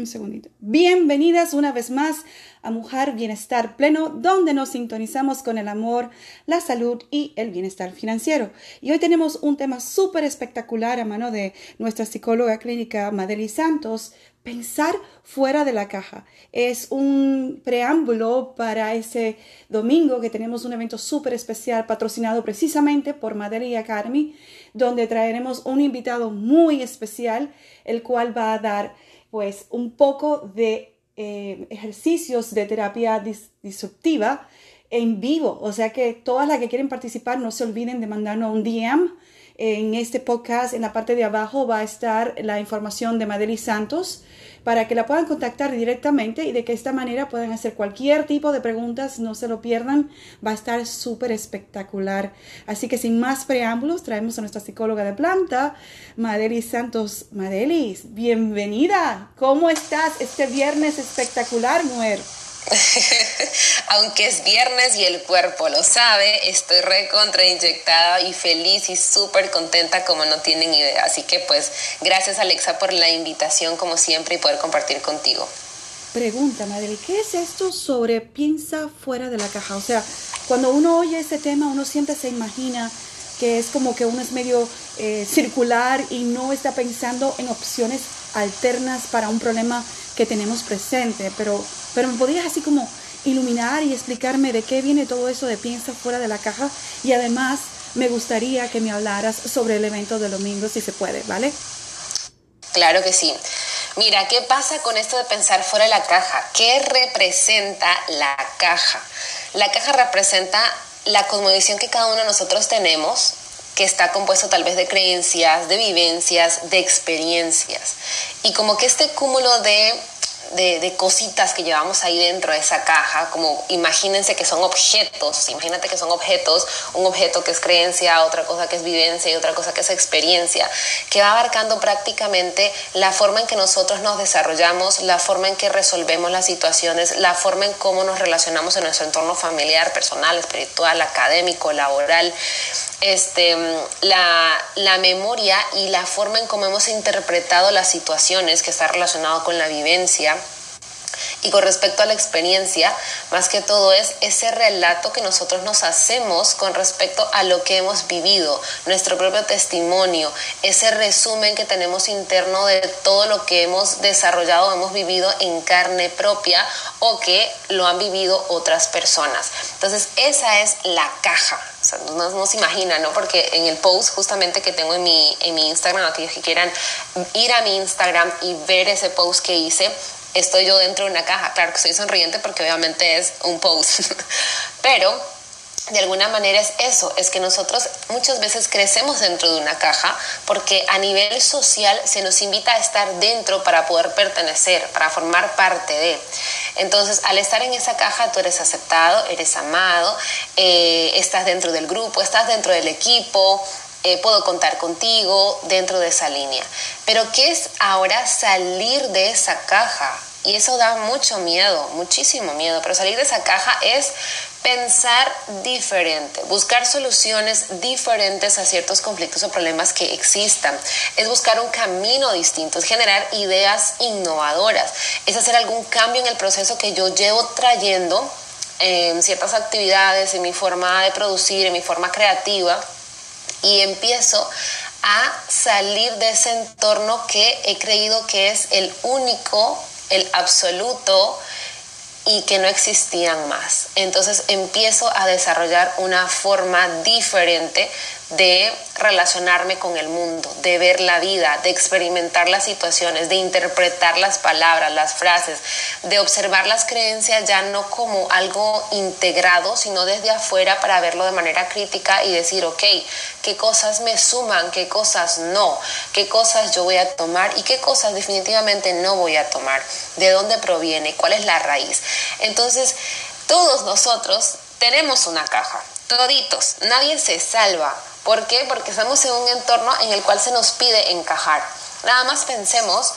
Un segundito. Bienvenidas una vez más a Mujer Bienestar Pleno, donde nos sintonizamos con el amor, la salud y el bienestar financiero. Y hoy tenemos un tema súper espectacular a mano de nuestra psicóloga clínica Madeli Santos. Pensar fuera de la caja. Es un preámbulo para ese domingo que tenemos un evento súper especial patrocinado precisamente por Madeli Academy, donde traeremos un invitado muy especial, el cual va a dar pues un poco de eh, ejercicios de terapia disruptiva en vivo. O sea que todas las que quieren participar no se olviden de mandarnos un DM. En este podcast, en la parte de abajo, va a estar la información de Madeli Santos para que la puedan contactar directamente y de que esta manera puedan hacer cualquier tipo de preguntas, no se lo pierdan, va a estar súper espectacular. Así que sin más preámbulos, traemos a nuestra psicóloga de planta, Madeli Santos. Madelis, bienvenida. ¿Cómo estás este viernes espectacular, mujer? Aunque es viernes y el cuerpo lo sabe, estoy recontra inyectada y feliz y súper contenta como no tienen idea. Así que pues gracias Alexa por la invitación como siempre y poder compartir contigo. Pregunta, Madre, ¿qué es esto sobre piensa fuera de la caja? O sea, cuando uno oye ese tema, uno siempre se imagina que es como que uno es medio eh, circular y no está pensando en opciones alternas para un problema que tenemos presente, pero, pero me podrías así como iluminar y explicarme de qué viene todo eso de piensa fuera de la caja y además me gustaría que me hablaras sobre el evento de domingo si se puede, ¿vale? Claro que sí. Mira, ¿qué pasa con esto de pensar fuera de la caja? ¿Qué representa la caja? La caja representa la cosmovisión que cada uno de nosotros tenemos que está compuesto tal vez de creencias, de vivencias, de experiencias. Y como que este cúmulo de de, cositas que llevamos ahí dentro de esa caja, como imagínense que son objetos, imagínate que son objetos, un objeto que es creencia, otra cosa que es vivencia y otra cosa que es experiencia, que va abarcando prácticamente la forma en que nosotros nos desarrollamos, la forma en que resolvemos las situaciones, la forma en cómo nos relacionamos en nuestro entorno familiar, personal, espiritual, académico, laboral, este, la, la, memoria y la forma en cómo hemos interpretado las situaciones que está relacionado con la vivencia y con respecto a la experiencia, más que todo es ese relato que nosotros nos hacemos con respecto a lo que hemos vivido, nuestro propio testimonio, ese resumen que tenemos interno de todo lo que hemos desarrollado, hemos vivido en carne propia o que lo han vivido otras personas. Entonces, esa es la caja. No, no, se imagina, ¿no? Porque en el post justamente que tengo en mi, en mi Instagram, aquellos que quieran ir a mi Instagram y ver ese post que hice, estoy yo dentro de una caja. Claro que estoy sonriente porque obviamente es un post, pero de alguna manera es eso, es que nosotros muchas veces crecemos dentro de una caja porque a nivel social se nos invita a estar dentro para poder pertenecer, para formar parte de. Entonces, al estar en esa caja, tú eres aceptado, eres amado, eh, estás dentro del grupo, estás dentro del equipo, eh, puedo contar contigo dentro de esa línea. Pero ¿qué es ahora salir de esa caja? Y eso da mucho miedo, muchísimo miedo, pero salir de esa caja es pensar diferente, buscar soluciones diferentes a ciertos conflictos o problemas que existan, es buscar un camino distinto, es generar ideas innovadoras, es hacer algún cambio en el proceso que yo llevo trayendo en ciertas actividades, en mi forma de producir, en mi forma creativa y empiezo a salir de ese entorno que he creído que es el único, el absoluto y que no existían más. Entonces empiezo a desarrollar una forma diferente de relacionarme con el mundo, de ver la vida, de experimentar las situaciones, de interpretar las palabras, las frases, de observar las creencias ya no como algo integrado, sino desde afuera para verlo de manera crítica y decir, ok, qué cosas me suman, qué cosas no, qué cosas yo voy a tomar y qué cosas definitivamente no voy a tomar, de dónde proviene, cuál es la raíz. Entonces, todos nosotros tenemos una caja, toditos, nadie se salva. ¿Por qué? Porque estamos en un entorno en el cual se nos pide encajar. Nada más pensemos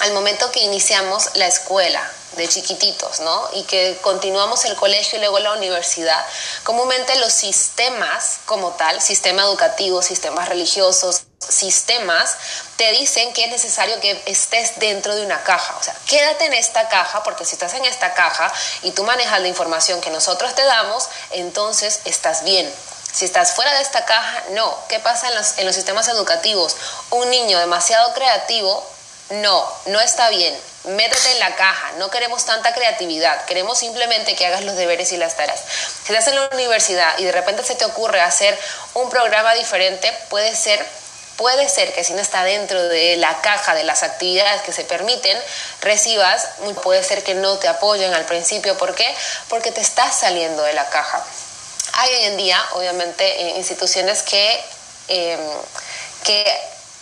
al momento que iniciamos la escuela de chiquititos, ¿no? Y que continuamos el colegio y luego la universidad. Comúnmente los sistemas como tal, sistema educativo, sistemas religiosos, sistemas, te dicen que es necesario que estés dentro de una caja. O sea, quédate en esta caja porque si estás en esta caja y tú manejas la información que nosotros te damos, entonces estás bien. Si estás fuera de esta caja, no. ¿Qué pasa en los, en los sistemas educativos? Un niño demasiado creativo, no, no está bien métete en la caja, no queremos tanta creatividad, queremos simplemente que hagas los deberes y las tareas. Si estás en la universidad y de repente se te ocurre hacer un programa diferente, puede ser puede ser que si no está dentro de la caja de las actividades que se permiten, recibas, puede ser que no te apoyen al principio. ¿Por qué? Porque te estás saliendo de la caja. Hay hoy en día, obviamente, instituciones que, eh, que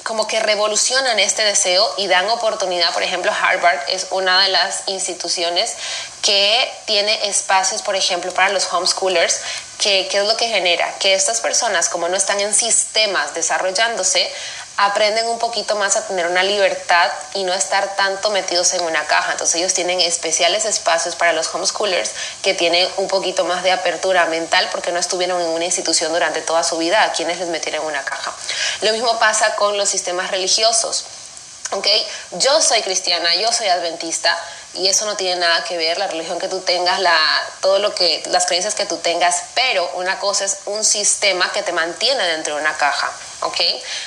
como que revolucionan este deseo y dan oportunidad. Por ejemplo, Harvard es una de las instituciones que tiene espacios, por ejemplo, para los homeschoolers, que, ¿qué es lo que genera? Que estas personas, como no están en sistemas desarrollándose, aprenden un poquito más a tener una libertad y no estar tanto metidos en una caja. Entonces ellos tienen especiales espacios para los homeschoolers que tienen un poquito más de apertura mental porque no estuvieron en una institución durante toda su vida a quienes les metieron en una caja. Lo mismo pasa con los sistemas religiosos. ¿Okay? Yo soy cristiana, yo soy adventista y eso no tiene nada que ver la religión que tú tengas, la, todo lo que las creencias que tú tengas, pero una cosa es un sistema que te mantiene dentro de una caja. ¿ok?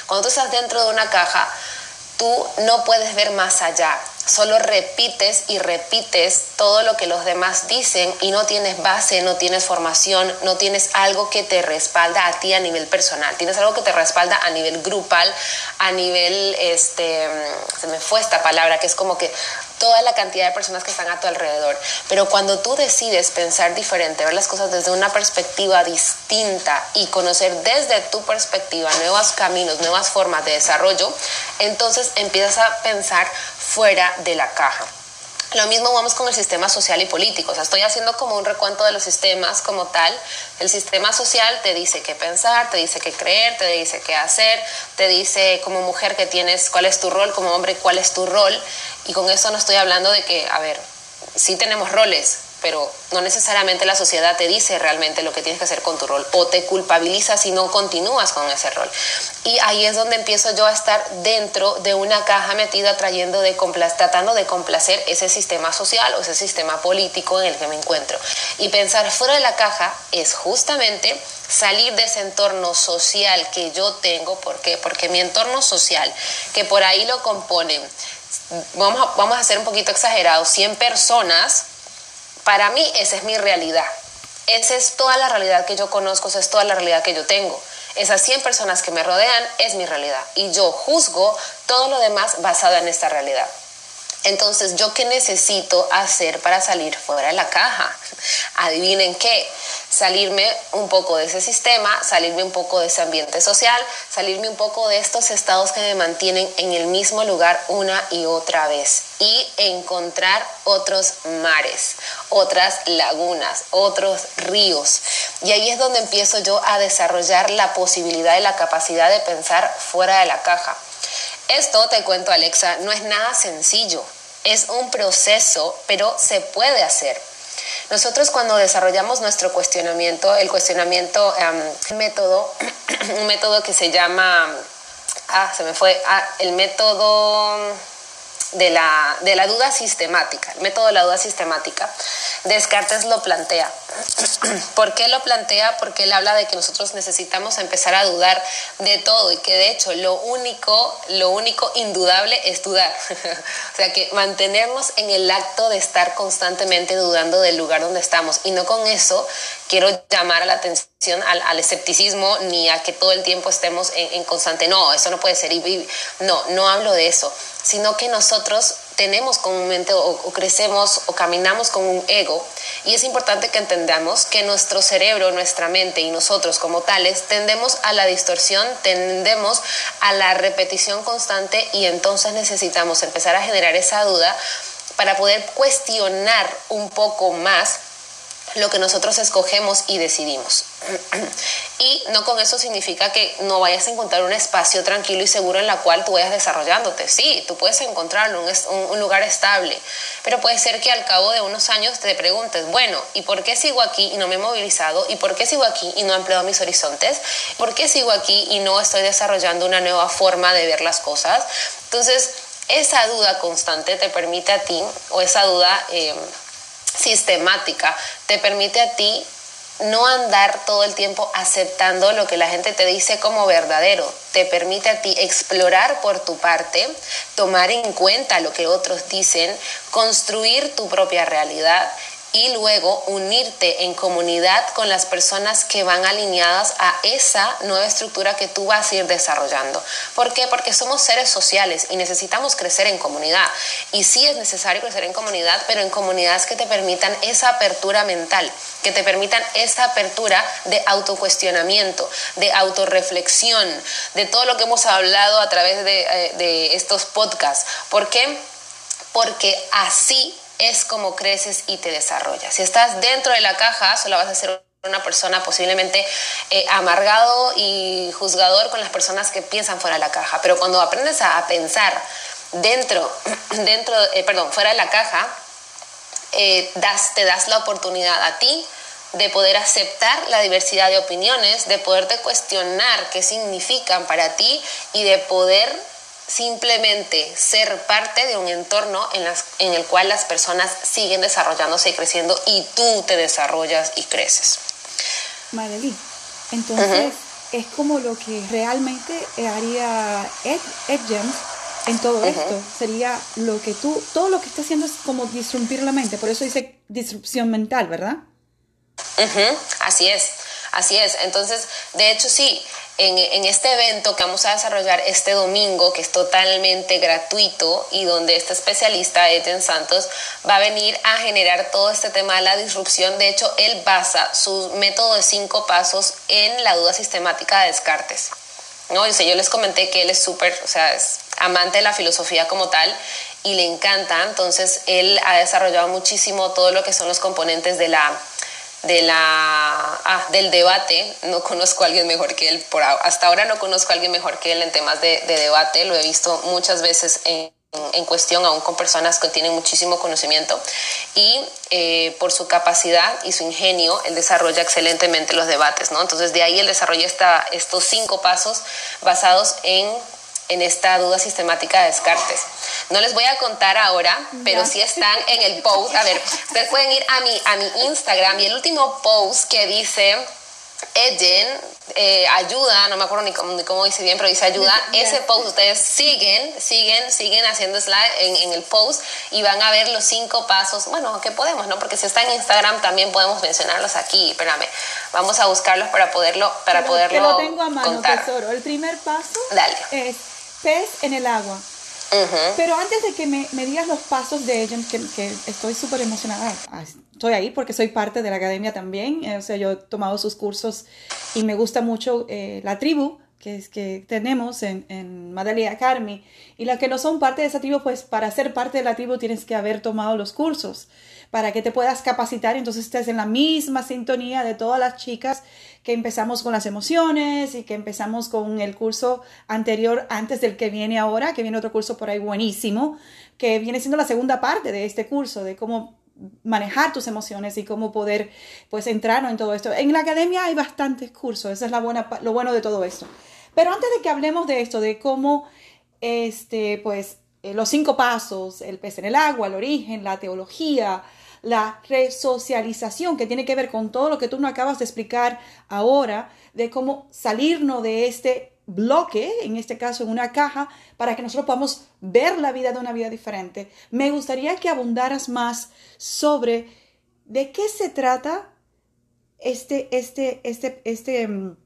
Cuando tú estás dentro de una caja, tú no puedes ver más allá. Solo repites y repites todo lo que los demás dicen y no tienes base, no tienes formación, no tienes algo que te respalda a ti a nivel personal. Tienes algo que te respalda a nivel grupal, a nivel, este, se me fue esta palabra, que es como que toda la cantidad de personas que están a tu alrededor. Pero cuando tú decides pensar diferente, ver las cosas desde una perspectiva distinta y conocer desde tu perspectiva nuevos caminos, nuevas formas de desarrollo, entonces empiezas a pensar fuera de la caja. Lo mismo vamos con el sistema social y político. O sea, estoy haciendo como un recuento de los sistemas como tal. El sistema social te dice qué pensar, te dice qué creer, te dice qué hacer, te dice como mujer que tienes cuál es tu rol, como hombre cuál es tu rol. Y con eso no estoy hablando de que, a ver, sí tenemos roles, pero no necesariamente la sociedad te dice realmente lo que tienes que hacer con tu rol o te culpabiliza si no continúas con ese rol. Y ahí es donde empiezo yo a estar dentro de una caja metida trayendo de tratando de complacer ese sistema social o ese sistema político en el que me encuentro. Y pensar fuera de la caja es justamente salir de ese entorno social que yo tengo. ¿Por qué? Porque mi entorno social, que por ahí lo componen, vamos a, vamos a ser un poquito exagerados, 100 personas, para mí esa es mi realidad. Esa es toda la realidad que yo conozco, esa es toda la realidad que yo tengo. Esas 100 personas que me rodean es mi realidad y yo juzgo todo lo demás basado en esta realidad. Entonces, ¿yo qué necesito hacer para salir fuera de la caja? Adivinen qué, salirme un poco de ese sistema, salirme un poco de ese ambiente social, salirme un poco de estos estados que me mantienen en el mismo lugar una y otra vez y encontrar otros mares, otras lagunas, otros ríos. Y ahí es donde empiezo yo a desarrollar la posibilidad y la capacidad de pensar fuera de la caja. Esto, te cuento Alexa, no es nada sencillo, es un proceso, pero se puede hacer. Nosotros cuando desarrollamos nuestro cuestionamiento, el cuestionamiento, método, un método que se llama, ah, se me fue, ah, el método de la, de la duda sistemática, el método de la duda sistemática, Descartes lo plantea. ¿Por qué lo plantea? Porque él habla de que nosotros necesitamos empezar a dudar de todo y que de hecho lo único, lo único indudable es dudar. o sea que mantenernos en el acto de estar constantemente dudando del lugar donde estamos y no con eso quiero llamar a la atención al, escepticismo ni a que todo el tiempo estemos en, constante, no, eso no puede ser, y, no, no hablo de eso, sino que nosotros tenemos comúnmente o, o, crecemos o caminamos con un ego y es importante que entendamos que nuestro cerebro, nuestra mente y nosotros como tales tendemos a la distorsión, tendemos a la repetición constante y entonces necesitamos empezar a generar esa duda para poder cuestionar un poco más lo que nosotros escogemos y decidimos. Y no con eso significa que no vayas a encontrar un espacio tranquilo y seguro en la cual tú vayas desarrollándote. Sí, tú puedes encontrarlo, un, un, lugar estable, pero puede ser que al cabo de unos años te preguntes, bueno, ¿y por qué sigo aquí y no me he movilizado? ¿Y por qué sigo aquí y no he ampliado mis horizontes? ¿Por qué sigo aquí y no estoy desarrollando una nueva forma de ver las cosas? Entonces, esa duda constante te permite a ti, o esa duda... Eh, sistemática te permite a ti no andar todo el tiempo aceptando lo que la gente te dice como verdadero. Te permite a ti explorar por tu parte, tomar en cuenta lo que otros dicen, construir tu propia realidad y luego unirte en comunidad con las personas que van alineadas a esa nueva estructura que tú vas a ir desarrollando. ¿Por qué? Porque somos seres sociales y necesitamos crecer en comunidad. Y sí es necesario crecer en comunidad, pero en comunidades que te permitan esa apertura mental, que te permitan esa apertura de autocuestionamiento, de autorreflexión, de todo lo que hemos hablado a través de, eh, de estos podcasts. ¿Por qué? Porque así es como creces y te desarrollas. Si estás dentro de la caja, solo vas a ser una persona posiblemente eh, amargado y juzgador con las personas que piensan fuera de la caja. Pero cuando aprendes a, pensar dentro, dentro eh, perdón, fuera de la caja, eh, das, te das la oportunidad a ti de poder aceptar la diversidad de opiniones, de poderte cuestionar qué significan para ti y de poder simplemente ser parte de un entorno en, las, en el cual las personas siguen desarrollándose y creciendo y tú te desarrollas y creces. Madeleine, entonces es como lo que realmente haría Ed, Ed James en todo esto. Sería lo que tú, todo lo que está haciendo es como disrumpir la mente, por eso dice disrupción mental, ¿verdad? Así es, así es. Entonces, de hecho sí, en, este evento que vamos a desarrollar este domingo, que es totalmente gratuito y donde este especialista, Etienne Santos, va a venir a generar todo este tema de la disrupción. De hecho, él basa su método de cinco pasos en la duda sistemática de Descartes. ¿no? Yo, yo les comenté que él es súper, o sea, es amante de la filosofía como tal y le encanta. Entonces, él ha desarrollado muchísimo todo lo que son los componentes de la de la, ah, del debate. No conozco a alguien mejor que él, por, hasta ahora no conozco a alguien mejor que él en temas de, debate, lo he visto muchas veces en, en, cuestión, aún con personas que tienen muchísimo conocimiento. Y eh, por su capacidad y su ingenio, él desarrolla excelentemente los debates, ¿no? Entonces de ahí él desarrolla esta, estos cinco pasos basados en en esta duda sistemática de Descartes. No les voy a contar ahora, pero sí están en el post. A ver, ustedes pueden ir a mi, a mi Instagram y el último post que dice Eden eh, ayuda, no me acuerdo ni cómo, dice bien, pero dice ayuda. Ese post ustedes siguen, siguen, siguen haciendo slide en, en, el post y van a ver los cinco pasos. Bueno, que podemos, ¿no? Porque si está en Instagram también podemos mencionarlos aquí. Espérame, vamos a buscarlos para poderlo, para poderlo lo tengo a mano, tesoro. El primer paso Dale. es pez en el agua. Pero antes de que me, me, digas los pasos de ellos, que, que estoy súper emocionada, ah, estoy ahí porque soy parte de la academia también, eh, o sea, yo he tomado sus cursos y me gusta mucho eh, la tribu que, es, que tenemos en, en Madalia Carmi, y las que no son parte de esa tribu, pues para ser parte de la tribu tienes que haber tomado los cursos para que te puedas capacitar, entonces estés en la misma sintonía de todas las chicas que empezamos con las emociones y que empezamos con el curso anterior antes del que viene ahora, que viene otro curso por ahí buenísimo, que viene siendo la segunda parte de este curso, de cómo manejar tus emociones y cómo poder pues entrar en todo esto. En la academia hay bastantes cursos, eso es la buena, lo bueno de todo esto. Pero antes de que hablemos de esto, de cómo este pues eh, los cinco pasos, el pez en el agua, el origen, la teología, la resocialización, que tiene que ver con todo lo que tú nos acabas de explicar ahora, de cómo salirnos de este bloque, en este caso en una caja, para que nosotros podamos ver la vida de una vida diferente. Me gustaría que abundaras más sobre de qué se trata este, este, este, este, mm,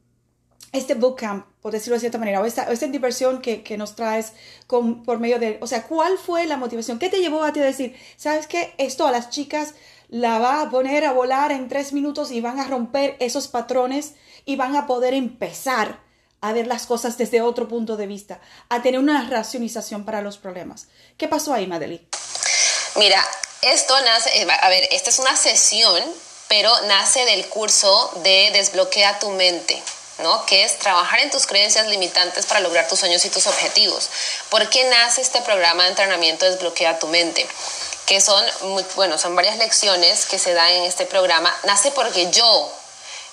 este bootcamp, por decirlo de cierta manera, o esta, esta diversión que, que nos traes con, por medio de, o sea, ¿cuál fue la motivación? ¿Qué te llevó a ti a decir, sabes qué, esto a las chicas la va a poner a volar en tres minutos y van a romper esos patrones y van a poder empezar a ver las cosas desde otro punto de vista, a tener una racionalización para los problemas. ¿Qué pasó ahí, Madeleine? Mira, esto nace, eh, a ver, esta es una sesión, pero nace del curso de Desbloquea tu mente. ¿No? que es trabajar en tus creencias limitantes para lograr tus sueños y tus objetivos. ¿Por qué nace este programa de entrenamiento Desbloquea tu mente? Que son, bueno, son varias lecciones que se dan en este programa. Nace porque yo,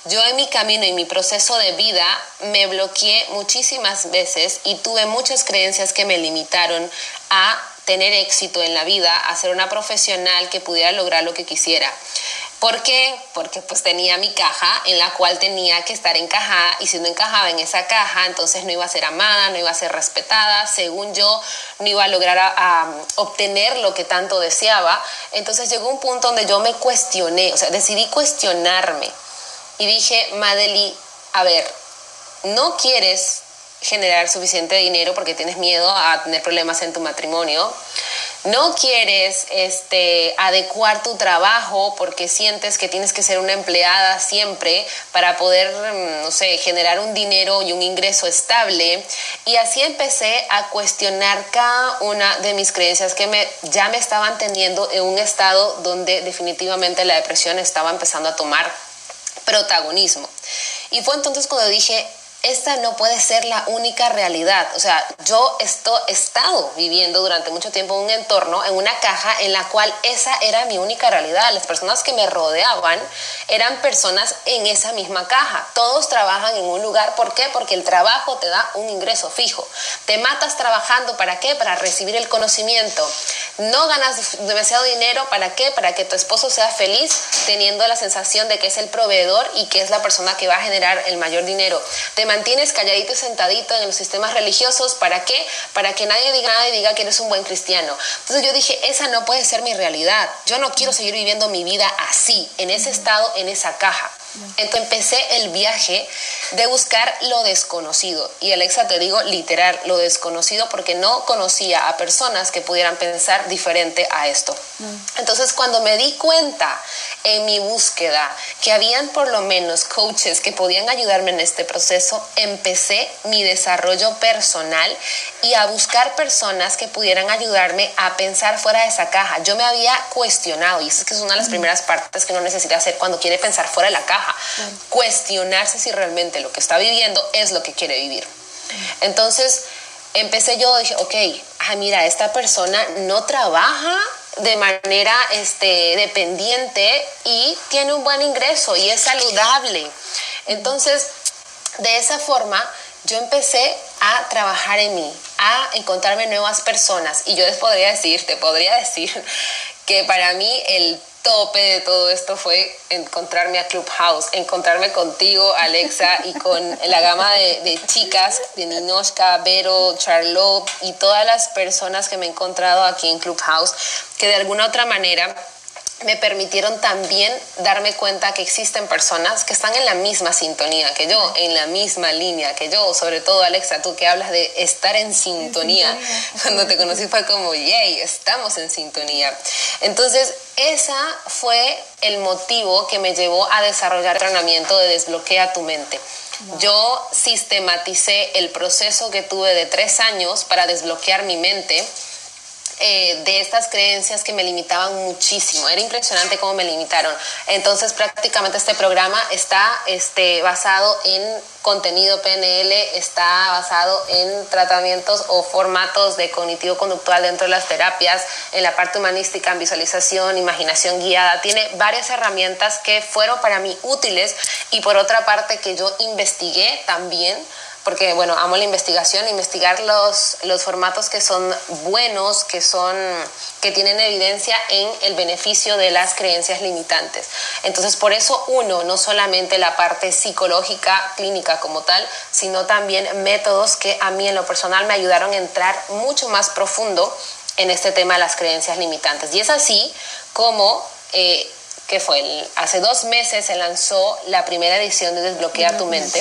yo en mi camino y mi proceso de vida me bloqueé muchísimas veces y tuve muchas creencias que me limitaron a tener éxito en la vida, a ser una profesional que pudiera lograr lo que quisiera. ¿Por qué? Porque pues tenía mi caja en la cual tenía que estar encajada y si no encajaba en esa caja, entonces no iba a ser amada, no iba a ser respetada, según yo, no iba a lograr a, obtener lo que tanto deseaba. Entonces llegó un punto donde yo me cuestioné, o sea, decidí cuestionarme y dije, Madeli, a ver, no quieres generar suficiente dinero porque tienes miedo a tener problemas en tu matrimonio. No quieres este, adecuar tu trabajo porque sientes que tienes que ser una empleada siempre para poder, mm, no sé, generar un dinero y un ingreso estable. Y así empecé a cuestionar cada una de mis creencias que me, ya me estaban teniendo en un estado donde definitivamente la depresión estaba empezando a tomar protagonismo. Y fue entonces cuando dije, esta no puede ser la única realidad. O sea, yo esto, he estado viviendo durante mucho tiempo en un entorno, en una caja en la cual esa era mi única realidad. Las personas que me rodeaban eran personas en esa misma caja. Todos trabajan en un lugar. ¿Por qué? Porque el trabajo te da un ingreso fijo. Te matas trabajando. ¿Para qué? Para recibir el conocimiento. No ganas demasiado dinero. ¿Para qué? Para que tu esposo sea feliz teniendo la sensación de que es el proveedor y que es la persona que va a generar el mayor dinero. Te mantienes calladito y sentadito en los sistemas religiosos. ¿Para qué? Para que nadie diga nada y diga que eres un buen cristiano. Entonces yo dije, esa no puede ser mi realidad. Yo no quiero seguir viviendo mi vida así, en ese estado, en esa caja. Entonces empecé el viaje de buscar lo desconocido. Y Alexa, te digo literal, lo desconocido porque no conocía a personas que pudieran pensar diferente a esto. Entonces cuando me di cuenta en mi búsqueda que habían por lo menos coaches que podían ayudarme en este proceso, empecé mi desarrollo personal y a buscar personas que pudieran ayudarme a pensar fuera de esa caja. Yo me había cuestionado, y eso es que es una de las primeras partes que uno necesita hacer cuando quiere pensar fuera de la caja, cuestionarse si realmente lo que está viviendo es lo que quiere vivir. Entonces, empecé yo, dije, ok, ah, mira, esta persona no trabaja de manera este, dependiente y tiene un buen ingreso y es saludable. Entonces, de esa forma, yo empecé a trabajar en mí, a encontrarme nuevas personas. Y yo les podría decir, te podría decir que para mí el tope de todo esto fue encontrarme a Clubhouse, encontrarme contigo, Alexa, y con la gama de, chicas, de Ninoshka, Vero, Charlotte y todas las personas que me he encontrado aquí en Clubhouse, que de alguna otra manera me permitieron también darme cuenta que existen personas que están en la misma sintonía que yo, en la misma línea que yo, sobre todo Alexa, tú que hablas de estar en sintonía. Cuando te conocí fue como, yay, estamos en sintonía. Entonces, esa fue el motivo que me llevó a desarrollar el entrenamiento de desbloquea tu mente. Yo sistematicé el proceso que tuve de tres años para desbloquear mi mente eh, de estas creencias que me limitaban muchísimo. Era impresionante cómo me limitaron. Entonces prácticamente este programa está este, basado en contenido PNL, está basado en tratamientos o formatos de cognitivo-conductual dentro de las terapias, en la parte humanística, en visualización, imaginación guiada. Tiene varias herramientas que fueron para mí útiles y por otra parte que yo investigué también porque bueno, amo la investigación, investigar los, los formatos que son buenos, que son que tienen evidencia en el beneficio de las creencias limitantes. Entonces, por eso uno, no solamente la parte psicológica, clínica como tal, sino también métodos que a mí en lo personal me ayudaron a entrar mucho más profundo en este tema de las creencias limitantes. Y es así como eh, que fue hace dos meses se lanzó la primera edición de Desbloquea tu mente.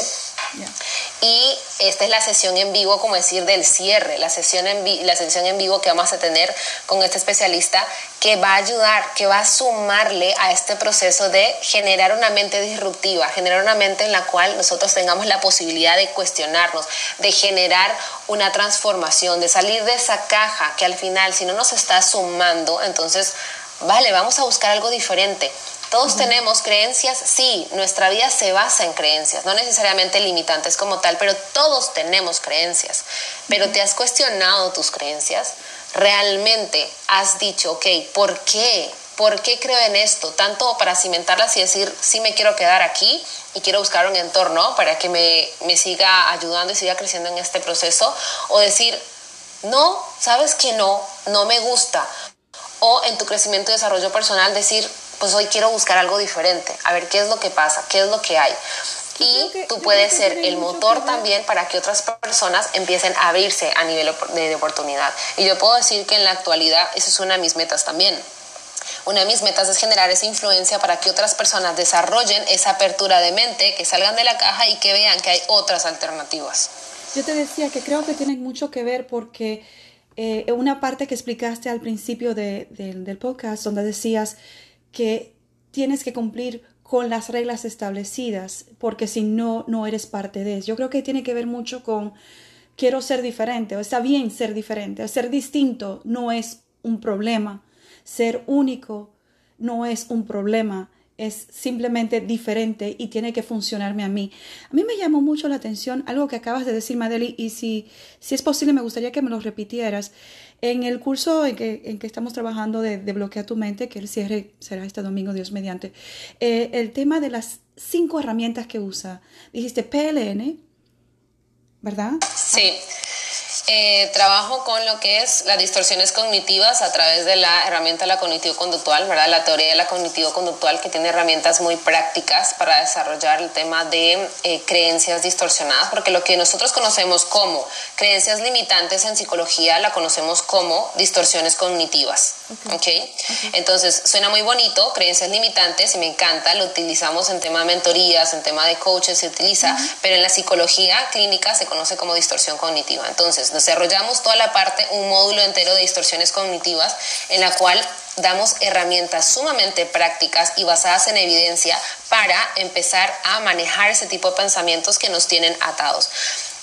Y esta es la sesión en vivo, como decir, del cierre, la sesión, en la sesión en vivo que vamos a tener con este especialista que va a ayudar, que va a sumarle a este proceso de generar una mente disruptiva, generar una mente en la cual nosotros tengamos la posibilidad de cuestionarnos, de generar una transformación, de salir de esa caja que al final, si no nos está sumando, entonces, vale, vamos a buscar algo diferente todos tenemos creencias, sí, nuestra vida se basa en creencias, no necesariamente limitantes como tal, pero todos tenemos creencias. Pero te has cuestionado tus creencias, realmente has dicho, ok, ¿por qué? ¿Por qué creo en esto? Tanto para cimentarlas y decir, sí me quiero quedar aquí y quiero buscar un entorno para que me, me siga ayudando y siga creciendo en este proceso, o decir, no, sabes que no, no me gusta. O en tu crecimiento y desarrollo personal decir, pues hoy quiero buscar algo diferente, a ver qué es lo que pasa, qué es lo que hay. Y tú puedes ser el motor también para que otras personas empiecen a abrirse a nivel de oportunidad. Y yo puedo decir que en la actualidad esa es una de mis metas también. Una de mis metas es generar esa influencia para que otras personas desarrollen esa apertura de mente, que salgan de la caja y que vean que hay otras alternativas. Yo te decía que creo que tiene mucho que ver porque eh, una parte que explicaste al principio del podcast, donde decías que tienes que cumplir con las reglas establecidas, porque si no, no eres parte de eso. Yo creo que tiene que ver mucho con quiero ser diferente, o está bien ser diferente, o ser distinto no es un problema, ser único no es un problema, es simplemente diferente y tiene que funcionarme a mí. A mí me llamó mucho la atención algo que acabas de decir, Madeli, y si, si es posible me gustaría que me lo repitieras. En el curso en que, en que estamos trabajando de, de, Bloquea tu mente, que el cierre será este domingo, Dios mediante, eh, el tema de las cinco herramientas que usa. Dijiste PLN, ¿verdad? Sí. Eh, trabajo con lo que es las distorsiones cognitivas a través de la herramienta de la cognitivo-conductual, ¿verdad? La teoría de la cognitivo-conductual que tiene herramientas muy prácticas para desarrollar el tema de eh, creencias distorsionadas, porque lo que nosotros conocemos como creencias limitantes en psicología la conocemos como distorsiones cognitivas, ¿ok? Entonces, suena muy bonito, creencias limitantes, y me encanta, lo utilizamos en tema de mentorías, en tema de coaches se utiliza, pero en la psicología clínica se conoce como distorsión cognitiva. Entonces, desarrollamos toda la parte, un módulo entero de distorsiones cognitivas en la cual damos herramientas sumamente prácticas y basadas en evidencia para empezar a manejar ese tipo de pensamientos que nos tienen atados.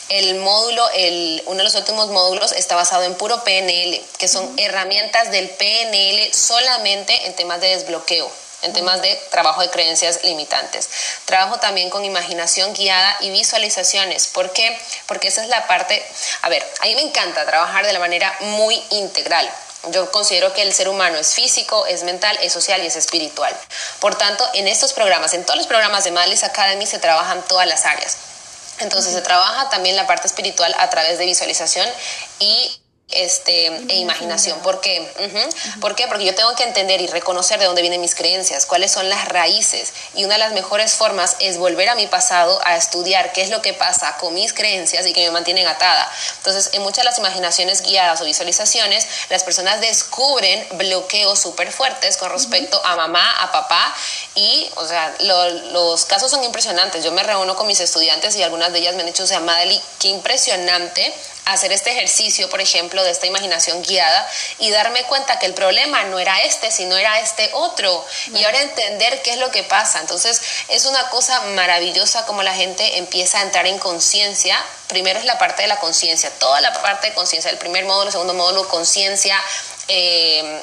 El módulo, el, uno de los últimos módulos está basado en puro PNL, que son herramientas del PNL solamente en temas de desbloqueo en temas de trabajo de creencias limitantes. Trabajo también con imaginación guiada y visualizaciones. ¿Por qué? Porque esa es la parte, a ver, a mí me encanta trabajar de la manera muy integral. Yo considero que el ser humano es físico, es mental, es social y es espiritual. Por tanto, en estos programas, en todos los programas de Madlis Academy se trabajan todas las áreas. Entonces se trabaja también la parte espiritual a través de visualización y este, e imaginación. ¿Por qué? ¿Por qué? Porque yo tengo que entender y reconocer de dónde vienen mis creencias, cuáles son las raíces. Y una de las mejores formas es volver a mi pasado a estudiar qué es lo que pasa con mis creencias y que me mantienen atada. Entonces, en muchas de las imaginaciones guiadas o visualizaciones, las personas descubren bloqueos súper fuertes con respecto a mamá, a papá. Y, o sea, los casos son impresionantes. Yo me reúno con mis estudiantes y algunas de ellas me han dicho, o sea, Madeli, qué impresionante hacer este ejercicio, por ejemplo, de esta imaginación guiada y darme cuenta que el problema no era este, sino era este otro. Y ahora entender qué es lo que pasa. Entonces, es una cosa maravillosa como la gente empieza a entrar en conciencia. Primero es la parte de la conciencia, toda la parte de conciencia, el primer módulo, el segundo módulo, conciencia. Eh,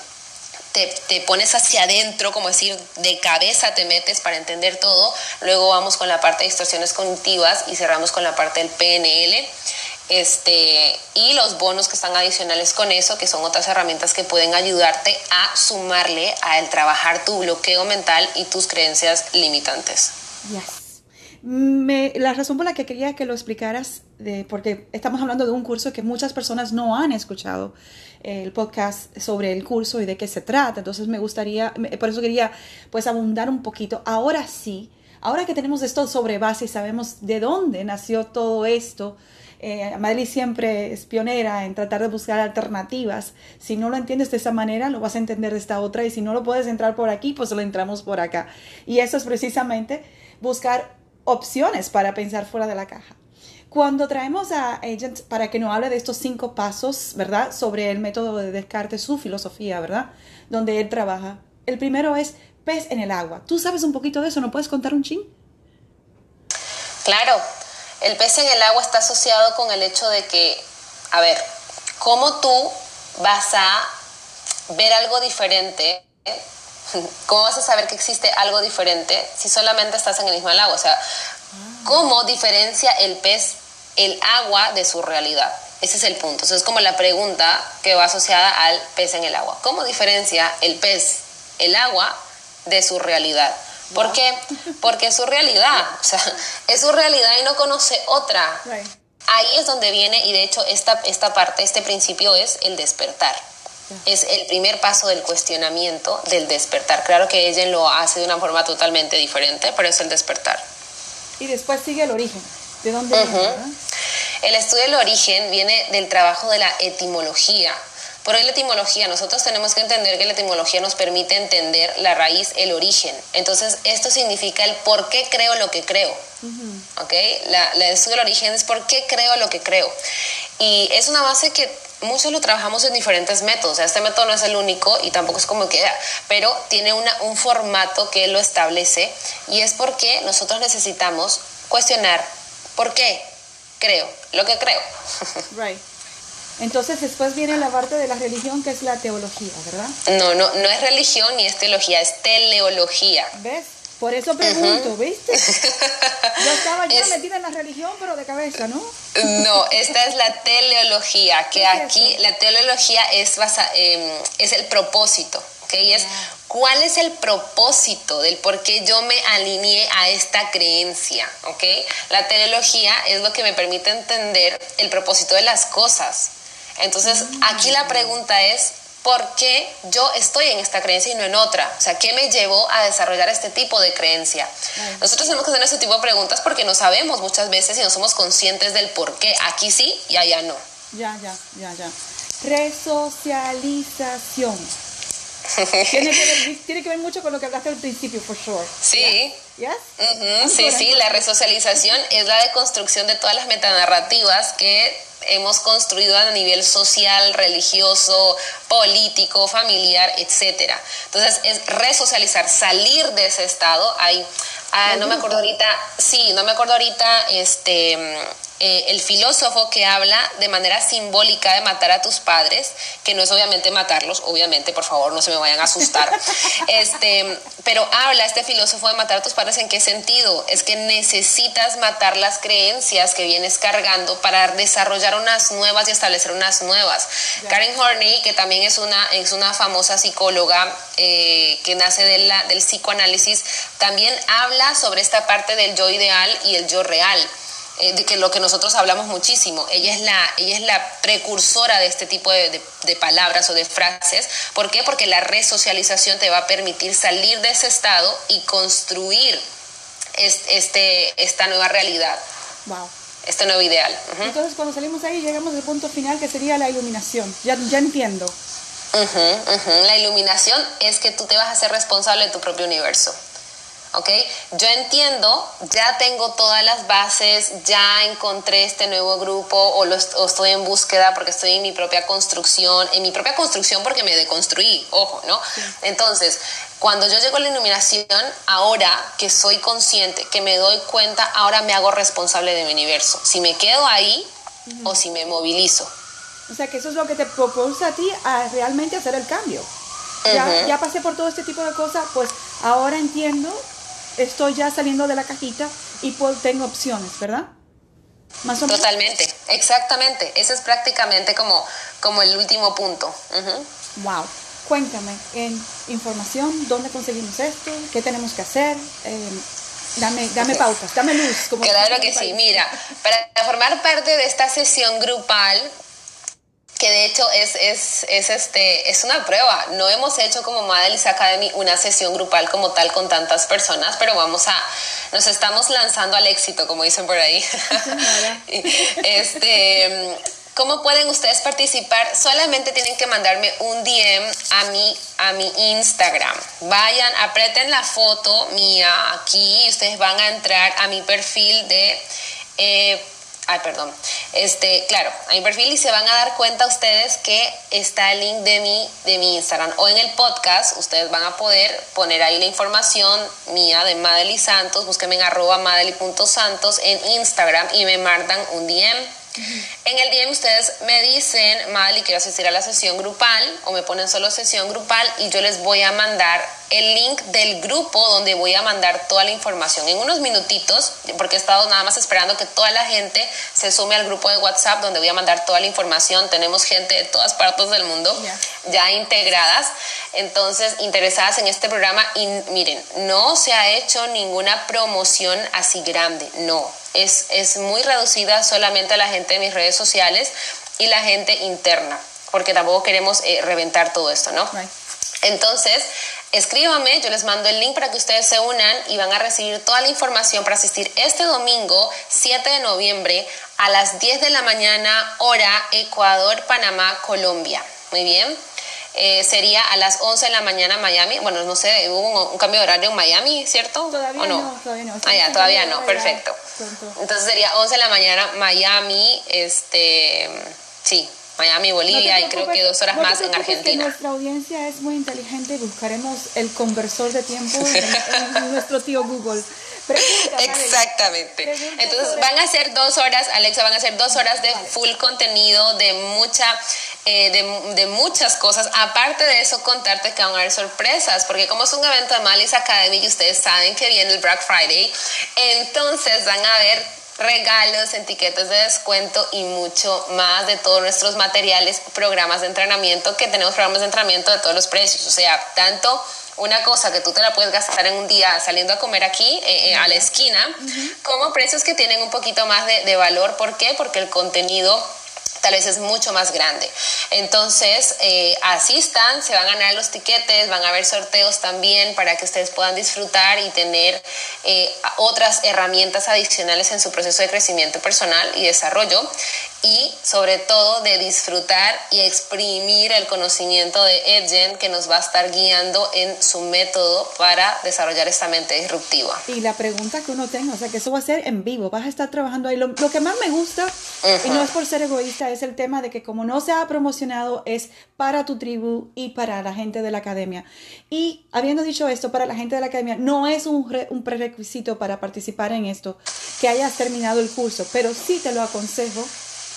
te, te, pones hacia adentro, como decir, de cabeza te metes para entender todo. Luego vamos con la parte de distorsiones cognitivas y cerramos con la parte del PNL. Este, y los bonos que están adicionales con eso, que son otras herramientas que pueden ayudarte a sumarle al trabajar tu bloqueo mental y tus creencias limitantes. Me, la razón por la que quería que lo explicaras, de, porque estamos hablando de un curso que muchas personas no han escuchado el podcast sobre el curso y de qué se trata, entonces me gustaría, por eso quería pues abundar un poquito. Ahora sí, ahora que tenemos esto sobre base y sabemos de dónde nació todo esto, eh, Madrid siempre es pionera en tratar de buscar alternativas. Si no lo entiendes de esa manera, lo vas a entender de esta otra y si no lo puedes entrar por aquí, pues lo entramos por acá. Y eso es precisamente buscar opciones para pensar fuera de la caja. Cuando traemos a Agent para que nos hable de estos cinco pasos, ¿verdad? Sobre el método de Descartes, su filosofía, ¿verdad? Donde él trabaja. El primero es pez en el agua. ¿Tú sabes un poquito de eso? ¿No puedes contar un ching? Claro, el pez en el agua está asociado con el hecho de que, a ver, ¿cómo tú vas a ver algo diferente? ¿Cómo vas a saber que existe algo diferente si solamente estás en el mismo agua? O sea, ¿cómo diferencia el pez el agua de su realidad? Ese es el punto. Eso es como la pregunta que va asociada al pez en el agua. ¿Cómo diferencia el pez el agua de su realidad? ¿Por qué? Porque es su realidad, o sea, es su realidad y no conoce otra. Ahí es donde viene, y de hecho esta, esta parte, este principio es el despertar. Es el primer paso del cuestionamiento del despertar. Claro que ella lo hace de una forma totalmente diferente, pero es el despertar. Y después sigue el origen. ¿De dónde viene? El estudio del origen viene del trabajo de la etimología. Por ahí la etimología, nosotros tenemos que entender que la etimología nos permite entender la raíz, el origen. Entonces, esto significa el por qué creo lo que creo. ¿Ok? La, la estudio del origen es por qué creo lo que creo. Y es una base que muchos lo trabajamos en diferentes métodos. O sea, este método no es el único y tampoco es como que, pero tiene una, un formato que lo establece y es porque nosotros necesitamos cuestionar por qué creo lo que creo. Right. Entonces después viene la parte de la religión que es la teología, ¿verdad? No, no, no es religión ni es teología, es teleología. ¿Ves? Por eso pregunto, ¿viste? Yo estaba ya metida en la religión, pero de cabeza, ¿no? No, esta es la teleología, que aquí la teleología es, basa, em, es el propósito, ¿ok? Es cuál es el propósito del por qué yo me alineé a esta creencia, ¿ok? La teleología es lo que me permite entender el propósito de las cosas. Entonces, aquí la pregunta es, ¿por qué yo estoy en esta creencia y no en otra? O sea, ¿qué me llevó a desarrollar este tipo de creencia? Nosotros tenemos que hacer este tipo de preguntas porque no sabemos muchas veces y no somos conscientes del por qué. Aquí sí y allá no. Ya, ya, ya, ya. Resocialización. tiene, que ver, tiene que ver mucho con lo que hablaste al principio, for sure. Sí. Sí, sí, la resocialización es la deconstrucción de todas las metanarrativas que hemos construido a nivel social, religioso, político, familiar, etcétera. Entonces, es resocializar, salir de ese estado. Hay, ah, no me acuerdo ahorita, sí, no me acuerdo ahorita, este eh, el filósofo que habla de manera simbólica de matar a tus padres, que no es obviamente matarlos, obviamente, por favor, no se me vayan a asustar, este, pero habla este filósofo de matar a tus padres en qué sentido? Es que necesitas matar las creencias que vienes cargando para desarrollar unas nuevas y establecer unas nuevas. Karen Horney, que también es una, es una famosa psicóloga eh, que nace de la, del psicoanálisis, también habla sobre esta parte del yo ideal y el yo real. Eh, de que lo que nosotros hablamos muchísimo. Ella es la, ella es la precursora de este tipo de, palabras o de frases. ¿Por qué? Porque la resocialización te va a permitir salir de ese estado y construir este, esta nueva realidad. Wow. Este nuevo ideal. Entonces, cuando salimos ahí, llegamos al punto final que sería la iluminación. Ya, ya entiendo. La iluminación es que tú te vas a ser responsable de tu propio universo. ¿Ok? Yo entiendo, ya tengo todas las bases, ya encontré este nuevo grupo o, lo estoy en búsqueda porque estoy en mi propia construcción, en mi propia construcción porque me deconstruí, ojo, ¿no? Entonces, cuando yo llego a la iluminación, ahora que soy consciente, que me doy cuenta, ahora me hago responsable de mi universo. Si me quedo ahí o si me movilizo. O sea, que eso es lo que te propulsa a ti a realmente hacer el cambio. Ya, ya pasé por todo este tipo de cosas, pues ahora entiendo estoy ya saliendo de la cajita y pues tengo opciones, ¿verdad? Más o menos. Totalmente, exactamente. Ese es prácticamente como, como el último punto. Wow. Cuéntame, en información, ¿dónde conseguimos esto? ¿Qué tenemos que hacer? Em, dame, dame pautas, dame luz. claro que sí. Mira, para formar parte de esta sesión grupal que de hecho es, es, es, este, es una prueba. No hemos hecho como Madelis Academy una sesión grupal como tal con tantas personas, pero vamos a, nos estamos lanzando al éxito, como dicen por ahí. este, ¿Cómo pueden ustedes participar? Solamente tienen que mandarme un DM a mi, a mi Instagram. Vayan, aprieten la foto mía aquí y ustedes van a entrar a mi perfil de... Eh, ay, perdón, este, claro, a mi perfil y se van a dar cuenta ustedes que está el link de mi, de mi Instagram. O en el podcast, ustedes van a poder poner ahí la información mía de Madeli Santos, búsquenme en arroba madeli.santos en Instagram y me mandan un DM en el DM ustedes me dicen, Madely, quiero asistir a la sesión grupal o me ponen solo sesión grupal y yo les voy a mandar el link del grupo donde voy a mandar toda la información en unos minutitos, porque he estado nada más esperando que toda la gente se sume al grupo de WhatsApp donde voy a mandar toda la información. Tenemos gente de todas partes del mundo ya integradas, entonces interesadas en este programa. Y miren, no se ha hecho ninguna promoción así grande, no es, es muy reducida solamente a la gente de mis redes sociales y la gente interna, porque tampoco queremos eh, reventar todo esto, ¿no? Entonces, escríbame, yo les mando el link para que ustedes se unan y van a recibir toda la información para asistir este domingo 7 de noviembre a las 10 de la mañana hora Ecuador, Panamá, Colombia. Muy bien. Eh, sería a las 11 de la mañana Miami. Bueno, no sé, hubo un, cambio de horario en Miami, ¿cierto? Todavía no? todavía no. Ah, ya, todavía no, perfecto. Entonces sería 11 de la mañana Miami, este, sí, Miami, Bolivia y creo que dos horas más en Argentina. nuestra audiencia es muy inteligente y buscaremos el conversor de tiempo en nuestro tío Google. Exactamente. Entonces van a ser dos horas, Alexa, van a ser dos horas de full contenido, de mucha, eh, de, muchas cosas. Aparte de eso, contarte que van a haber sorpresas, porque como es un evento de Malis Academy y ustedes saben que viene el Black Friday, entonces van a haber regalos, etiquetas de descuento y mucho más de todos nuestros materiales, programas de entrenamiento, que tenemos programas de entrenamiento de todos los precios, o sea, tanto una cosa que tú te la puedes gastar en un día saliendo a comer aquí eh, eh, a la esquina, como precios que tienen un poquito más de, de valor. ¿Por qué? Porque el contenido tal vez es mucho más grande. Entonces, eh, asistan, se van a ganar los tiquetes, van a haber sorteos también para que ustedes puedan disfrutar y tener eh, otras herramientas adicionales en su proceso de crecimiento personal y desarrollo y sobre todo de disfrutar y exprimir el conocimiento de Edgen que nos va a estar guiando en su método para desarrollar esta mente disruptiva. Y la pregunta que uno tenga, o sea, que eso va a ser en vivo, vas a estar trabajando ahí. Lo, que más me gusta, y no es por ser egoísta, es el tema de que como no se ha promocionado, es para tu tribu y para la gente de la academia. Y habiendo dicho esto, para la gente de la academia, no es un, un prerequisito para participar en esto que hayas terminado el curso, pero sí te lo aconsejo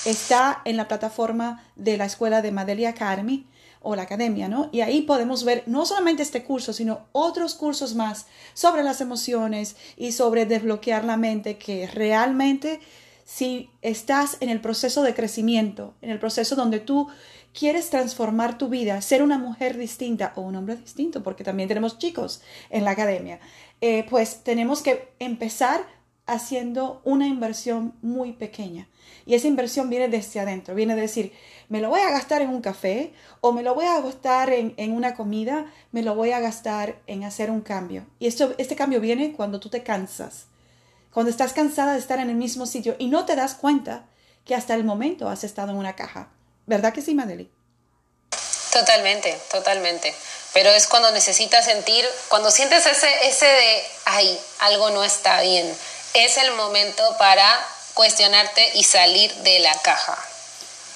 está en la plataforma de la escuela de Madelia Academy o la academia, ¿no? Y ahí podemos ver no solamente este curso, sino otros cursos más sobre las emociones y sobre desbloquear la mente que realmente si estás en el proceso de crecimiento, en el proceso donde tú quieres transformar tu vida, ser una mujer distinta o un hombre distinto, porque también tenemos chicos en la academia, eh, pues tenemos que empezar haciendo una inversión muy pequeña. Y esa inversión viene desde adentro, viene de decir, me lo voy a gastar en un café o me lo voy a gastar en, una comida, me lo voy a gastar en hacer un cambio. Y esto, este cambio viene cuando tú te cansas, cuando estás cansada de estar en el mismo sitio y no te das cuenta que hasta el momento has estado en una caja. ¿Verdad que sí, Madeli? Totalmente, totalmente. Pero es cuando necesitas sentir, cuando sientes ese, ese de, ay, algo no está bien, es el momento para cuestionarte y salir de la caja.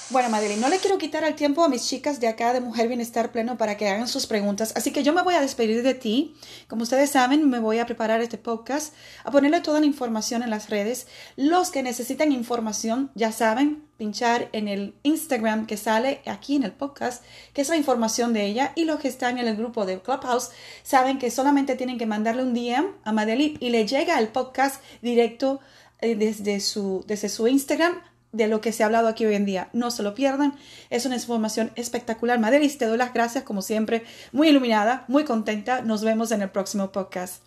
Bueno, Madeline, no le quiero quitar el tiempo a mis chicas de acá de Mujer Bienestar Pleno para que hagan sus preguntas, así que yo me voy a despedir de ti. Como ustedes saben, me voy a preparar este podcast, a ponerle toda la información en las redes. Los que necesitan información, ya saben, pinchar en el Instagram que sale aquí en el podcast, que es la información de ella, y los que están en el grupo de Clubhouse saben que solamente tienen que mandarle un DM a Madeline y le llega el podcast directo eh, desde su, desde su Instagram de lo que se ha hablado aquí hoy en día. No se lo pierdan, es una información espectacular. Madelis, te doy las gracias como siempre, muy iluminada, muy contenta. Nos vemos en el próximo podcast.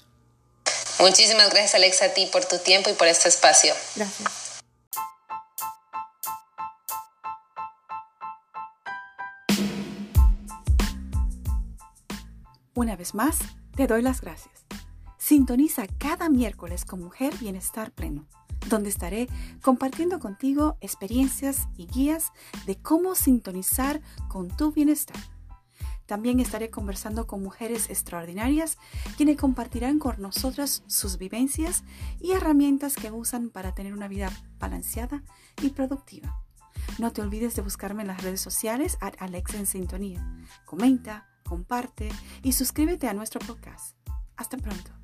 Muchísimas gracias Alexa a ti por tu tiempo y por este espacio. Gracias. Una vez más, te doy las gracias. Sintoniza cada miércoles con Mujer Bienestar Pleno donde estaré compartiendo contigo experiencias y guías de cómo sintonizar con tu bienestar. También estaré conversando con mujeres extraordinarias quienes compartirán con nosotras sus vivencias y herramientas que usan para tener una vida balanceada y productiva. No te olvides de buscarme en las redes sociales a Alex en Sintonía. Comenta, comparte y suscríbete a nuestro podcast. Hasta pronto.